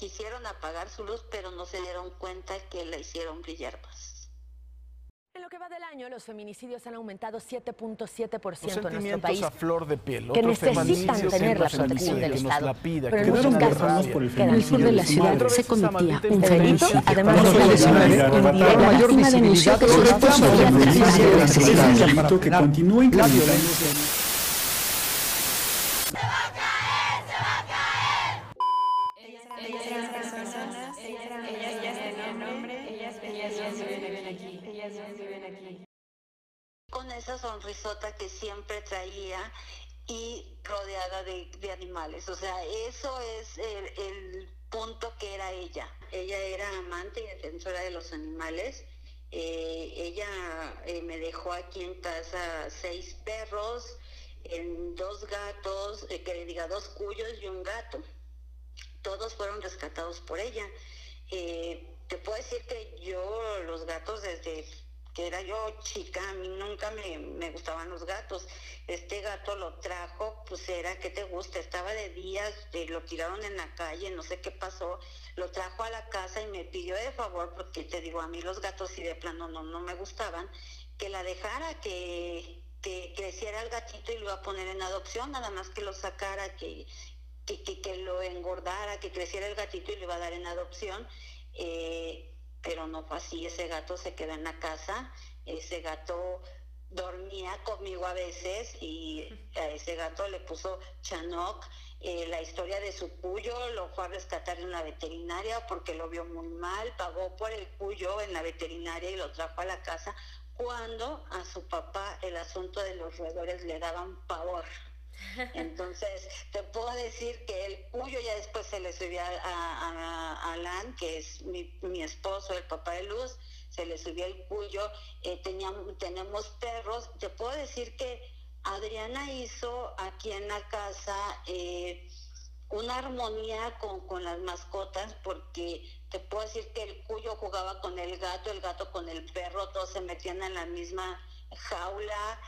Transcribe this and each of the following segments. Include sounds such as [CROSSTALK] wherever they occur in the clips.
quisieron apagar su luz, pero no se dieron cuenta que la hicieron brillar más. En lo que va del año, los feminicidios han aumentado 7.7% en nuestro país. a flor de piel. Que Otros necesitan tener la protección del Estado. la pida, Pero que en muchos casos por el sur de la ciudad se cometía un delito, además de la es mayor víctima denunció que su esposo había asesinado. que continúa incrementando. Sonrisota que siempre traía y rodeada de, animales. O sea, eso es el, punto que era ella. Ella era amante y defensora de los animales. Eh, ella eh, me dejó aquí en casa seis perros, dos gatos, eh, que le diga dos cuyos y un gato. Todos fueron rescatados por ella. Te puedo decir que yo los gatos desde que era yo chica, a mí nunca me, me gustaban los gatos. Este gato lo trajo, pues era, ¿qué te gusta? Estaba de días, eh, lo tiraron en la calle, no sé qué pasó, lo trajo a la casa y me pidió de favor, porque te digo, a mí los gatos sí de plano no, no me gustaban, que la dejara, que, que creciera el gatito y lo iba a poner en adopción, nada más que lo sacara, que, que, que, lo engordara, que creciera el gatito y lo iba a dar en adopción. Eh, pero no fue así, ese gato se quedó en la casa, ese gato dormía conmigo a veces y a ese gato le puso Chanok, eh, la historia de su cuyo, lo fue a rescatar en la veterinaria porque lo vio muy mal, pagó por el cuyo en la veterinaria y lo trajo a la casa cuando a su papá el asunto de los roedores le daban pavor. [LAUGHS] Entonces, te puedo decir que el cuyo ya después se le subió a, Alan, que es mi, mi, esposo, el papá de Luz, se le subió el cuyo, eh, teníamos, tenemos perros. Te puedo decir que Adriana hizo aquí en la casa eh, una armonía con, con las mascotas, porque te puedo decir que el cuyo jugaba con el gato, el gato con el perro, todos se metían en la misma jaula,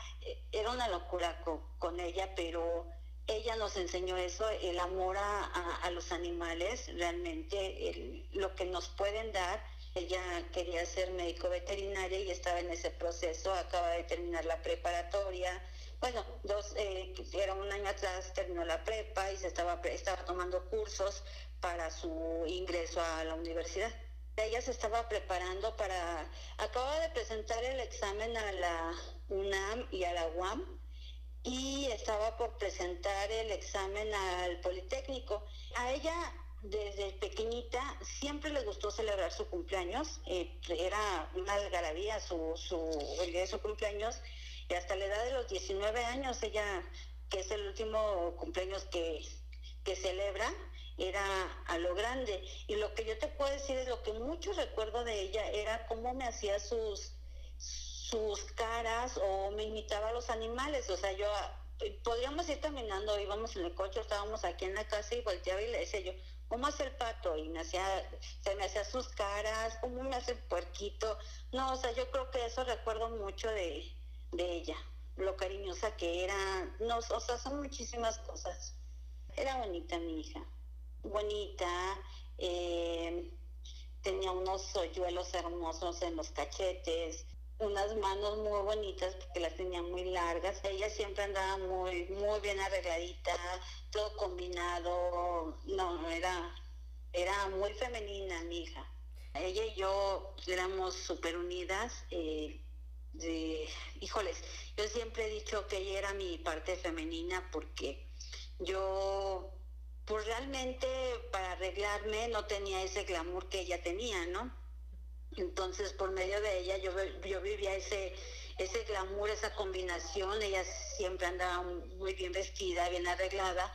era una locura con, ella, pero ella nos enseñó eso, el amor a, a, los animales, realmente lo que nos pueden dar. Ella quería ser médico veterinaria y estaba en ese proceso, acaba de terminar la preparatoria. Bueno, dos, eh, era un año atrás, terminó la prepa y se estaba, estaba tomando cursos para su ingreso a la universidad ella se estaba preparando para, acaba de presentar el examen a la UNAM y a la UAM y estaba por presentar el examen al Politécnico. A ella desde pequeñita siempre le gustó celebrar su cumpleaños, eh, era una algarabía su, su, el día de su cumpleaños y hasta la edad de los 19 años ella, que es el último cumpleaños que, que celebra, era a lo grande. Y lo que yo te puedo decir es lo que mucho recuerdo de ella era cómo me hacía sus, sus caras o me imitaba a los animales. O sea, yo podríamos ir caminando, íbamos en el coche, estábamos aquí en la casa y volteaba y le decía yo, ¿cómo hace el pato? Y me hacía, se me hacía sus caras, ¿cómo me hace el puerquito? No, o sea, yo creo que eso recuerdo mucho de, de ella, lo cariñosa que era, no, o sea, son muchísimas cosas. Era bonita mi hija bonita, eh, tenía unos hoyuelos hermosos en los cachetes, unas manos muy bonitas porque las tenía muy largas. Ella siempre andaba muy, muy bien arregladita, todo combinado. No, era, era muy femenina mi hija. Ella y yo éramos súper unidas. Eh, híjoles, yo siempre he dicho que ella era mi parte femenina porque yo pues realmente para arreglarme no tenía ese glamour que ella tenía, ¿no? Entonces por medio de ella yo, yo vivía ese, ese glamour, esa combinación, ella siempre andaba muy bien vestida, bien arreglada,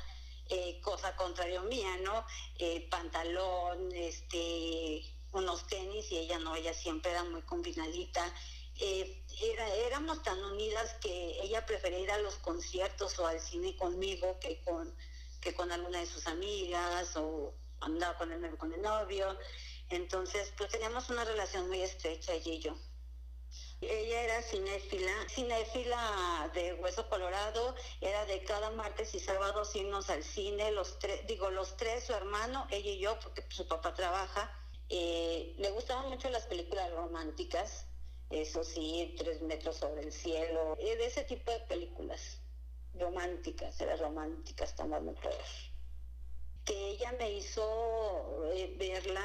eh, cosa contrario mía, ¿no? Eh, pantalón, este, unos tenis y ella no, ella siempre era muy combinadita. Eh, era, éramos tan unidas que ella prefería ir a los conciertos o al cine conmigo que con que con alguna de sus amigas o andaba con el, con el novio. Entonces, pues teníamos una relación muy estrecha ella y yo. Ella era cinéfila, cinéfila de Hueso Colorado, era de cada martes y sábado irnos al cine, los tres, digo, los tres, su hermano, ella y yo, porque su papá trabaja. Eh, le gustaban mucho las películas románticas, eso sí, Tres metros sobre el cielo, eh, de ese tipo de películas románticas, eran románticas, más mejor. Que ella me hizo eh, verla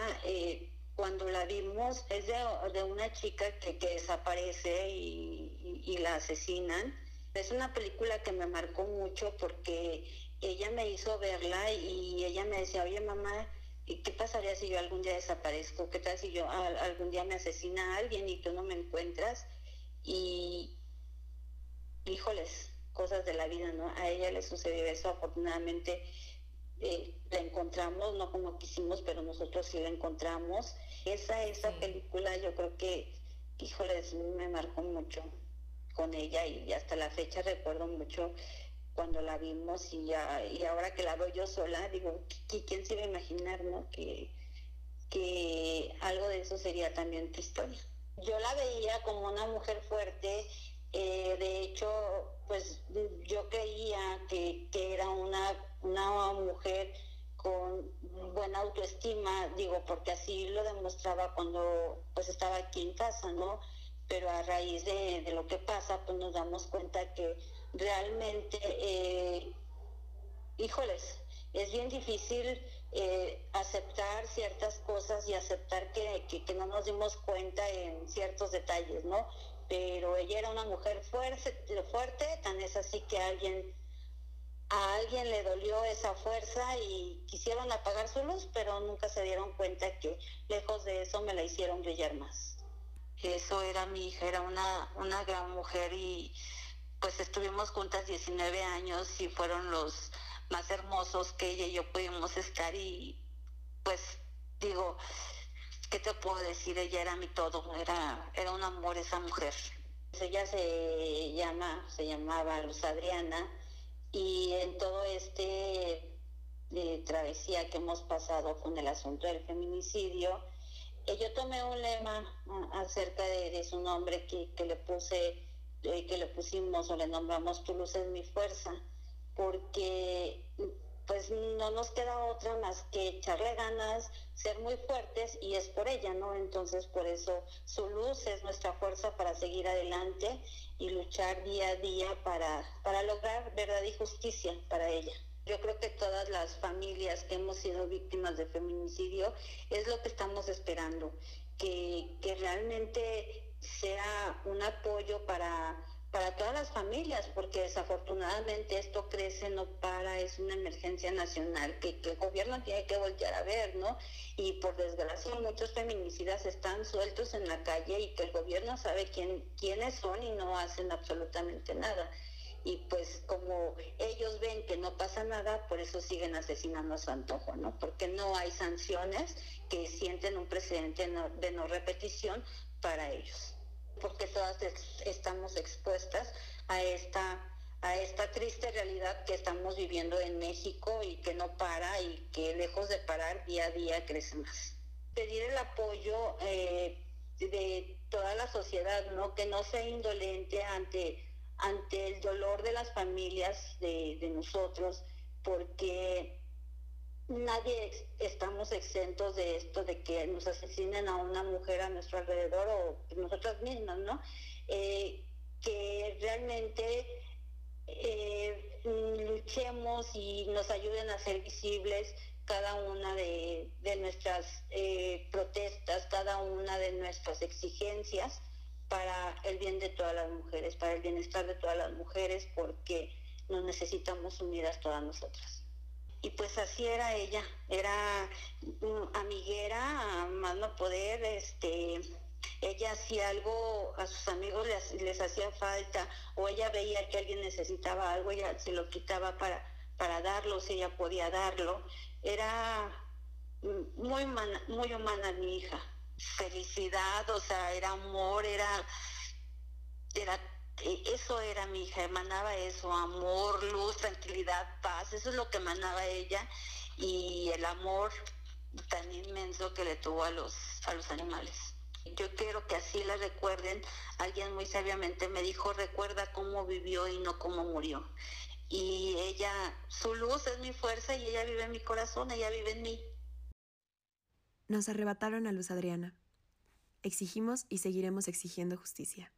cuando la vimos es de, una chica que, desaparece y, la asesinan. Es una película que me marcó mucho porque ella me hizo verla y ella me decía, oye mamá, ¿qué pasaría si yo algún día desaparezco? ¿Qué tal si yo algún día me asesina a alguien y tú no me encuentras? Y, híjoles, cosas de la vida, ¿no? A ella le sucedió eso, afortunadamente eh, la encontramos, no como quisimos, pero nosotros sí la encontramos. Esa, esa película yo creo que, híjoles, me marcó mucho con ella y hasta la fecha recuerdo mucho cuando la vimos y ya y ahora que la veo yo sola digo quién se iba a imaginar no que que algo de eso sería también tu historia yo la veía como una mujer fuerte eh, de hecho pues yo creía que, que era una una mujer con buena autoestima, digo, porque así lo demostraba cuando pues estaba aquí en casa, ¿no? Pero a raíz de, lo que pasa, pues nos damos cuenta que realmente, eh, híjoles, es bien difícil eh, aceptar ciertas cosas y aceptar que, que, no nos dimos cuenta en ciertos detalles, ¿no? Pero ella era una mujer fuerte, fuerte, tan es así que alguien a alguien le dolió esa fuerza y quisieron apagar su luz, pero nunca se dieron cuenta que lejos de eso me la hicieron brillar más. Eso era mi hija, era una, una gran mujer y pues estuvimos juntas 19 años y fueron los más hermosos que ella y yo pudimos estar y pues digo, ¿qué te puedo decir? Ella era mi todo, era, era un amor esa mujer. Ella se llama, se llamaba Luz Adriana y en todo este eh, travesía que hemos pasado con el asunto del feminicidio, eh, yo tomé un lema ah, acerca de, su nombre que, le puse, eh, que le pusimos o le nombramos Tu luz es mi fuerza, porque pues no nos queda otra más que echarle ganas, ser muy fuertes y es por ella, ¿no? Entonces por eso su luz es nuestra fuerza para seguir adelante y luchar día a día para, para lograr verdad y justicia para ella. Yo creo que todas las familias que hemos sido víctimas de feminicidio es lo que estamos esperando, que, que realmente sea un apoyo para para todas las familias, porque desafortunadamente esto crece, no para, es una emergencia nacional que, el gobierno tiene que voltear a ver, ¿no? Y por desgracia muchos feminicidas están sueltos en la calle y que el gobierno sabe quién, quiénes son y no hacen absolutamente nada. Y pues como ellos ven que no pasa nada, por eso siguen asesinando a su antojo, ¿no? Porque no hay sanciones que sienten un precedente de no repetición para ellos porque todas estamos expuestas a esta a esta triste realidad que estamos viviendo en México y que no para y que lejos de parar día a día crece más. Pedir el apoyo eh, de toda la sociedad, ¿no? Que no sea indolente ante, ante el dolor de las familias de, de nosotros, porque nadie estamos exentos de esto, de que nos asesinen a una mujer a nuestro alrededor o nosotras mismas, ¿no? Eh, que realmente eh, luchemos y nos ayuden a ser visibles cada una de, nuestras eh, protestas, cada una de nuestras exigencias para el bien de todas las mujeres, para el bienestar de todas las mujeres, porque nos necesitamos unidas todas nosotras y pues así era ella, era amiguera, a más no poder, este, ella hacía algo, a sus amigos les, hacía falta, o ella veía que alguien necesitaba algo, ella se lo quitaba para, para darlo, si ella podía darlo. Era muy, muy humana mi hija. Felicidad, o sea, era amor, era, era eso era mi hija, emanaba eso, amor, luz, tranquilidad, paz, eso es lo que emanaba ella y el amor tan inmenso que le tuvo a los, a los animales. Yo quiero que así la recuerden. Alguien muy sabiamente me dijo, recuerda cómo vivió y no cómo murió. Y ella, su luz es mi fuerza y ella vive en mi corazón, ella vive en mí. Nos arrebataron a Luz Adriana. Exigimos y seguiremos exigiendo justicia.